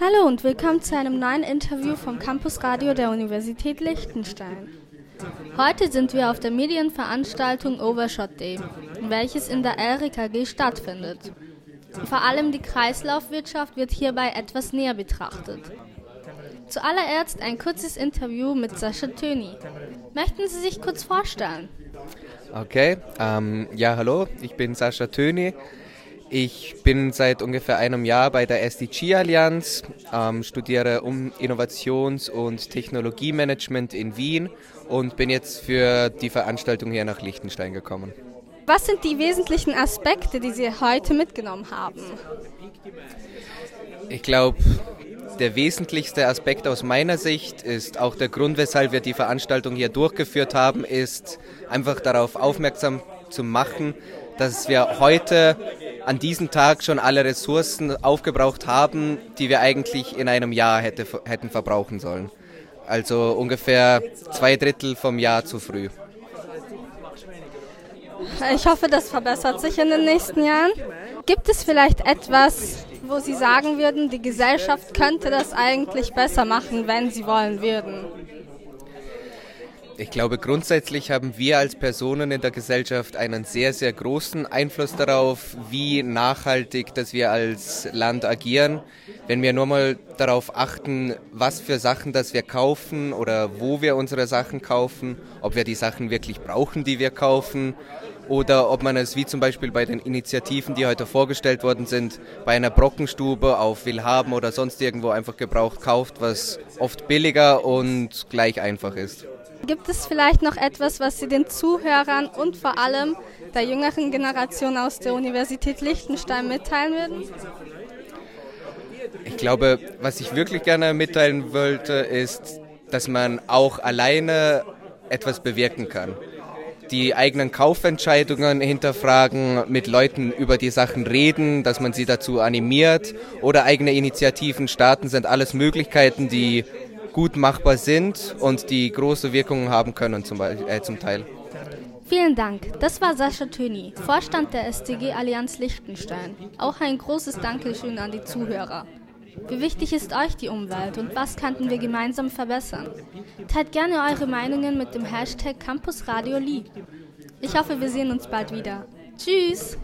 Hallo und willkommen zu einem neuen Interview vom Campus Radio der Universität Liechtenstein. Heute sind wir auf der Medienveranstaltung Overshot Day, welches in der LRKG stattfindet. Vor allem die Kreislaufwirtschaft wird hierbei etwas näher betrachtet. Zuallererst ein kurzes Interview mit Sascha Töni. Möchten Sie sich kurz vorstellen? Okay, ähm, ja, hallo, ich bin Sascha Töni. Ich bin seit ungefähr einem Jahr bei der SDG-Allianz, ähm, studiere um Innovations- und Technologiemanagement in Wien und bin jetzt für die Veranstaltung hier nach Liechtenstein gekommen. Was sind die wesentlichen Aspekte, die Sie heute mitgenommen haben? Ich glaube, der wesentlichste Aspekt aus meiner Sicht ist auch der Grund, weshalb wir die Veranstaltung hier durchgeführt haben, ist einfach darauf aufmerksam zu machen, dass wir heute an diesem Tag schon alle Ressourcen aufgebraucht haben, die wir eigentlich in einem Jahr hätte, hätten verbrauchen sollen. Also ungefähr zwei Drittel vom Jahr zu früh. Ich hoffe, das verbessert sich in den nächsten Jahren. Gibt es vielleicht etwas, wo Sie sagen würden, die Gesellschaft könnte das eigentlich besser machen, wenn sie wollen würden? Ich glaube, grundsätzlich haben wir als Personen in der Gesellschaft einen sehr, sehr großen Einfluss darauf, wie nachhaltig, dass wir als Land agieren. Wenn wir nur mal darauf achten, was für Sachen, dass wir kaufen oder wo wir unsere Sachen kaufen, ob wir die Sachen wirklich brauchen, die wir kaufen, oder ob man es wie zum Beispiel bei den Initiativen, die heute vorgestellt worden sind, bei einer Brockenstube auf Willhaben oder sonst irgendwo einfach gebraucht kauft, was oft billiger und gleich einfach ist. Gibt es vielleicht noch etwas, was Sie den Zuhörern und vor allem der jüngeren Generation aus der Universität Liechtenstein mitteilen würden? Ich glaube, was ich wirklich gerne mitteilen wollte, ist, dass man auch alleine etwas bewirken kann. Die eigenen Kaufentscheidungen hinterfragen, mit Leuten über die Sachen reden, dass man sie dazu animiert oder eigene Initiativen starten, sind alles Möglichkeiten, die gut machbar sind und die große Wirkungen haben können zum, äh, zum Teil. Vielen Dank. Das war Sascha Töni, Vorstand der SDG Allianz Liechtenstein. Auch ein großes Dankeschön an die Zuhörer. Wie wichtig ist euch die Umwelt und was könnten wir gemeinsam verbessern? Teilt gerne eure Meinungen mit dem Hashtag Campus Radio Lee. Ich hoffe, wir sehen uns bald wieder. Tschüss!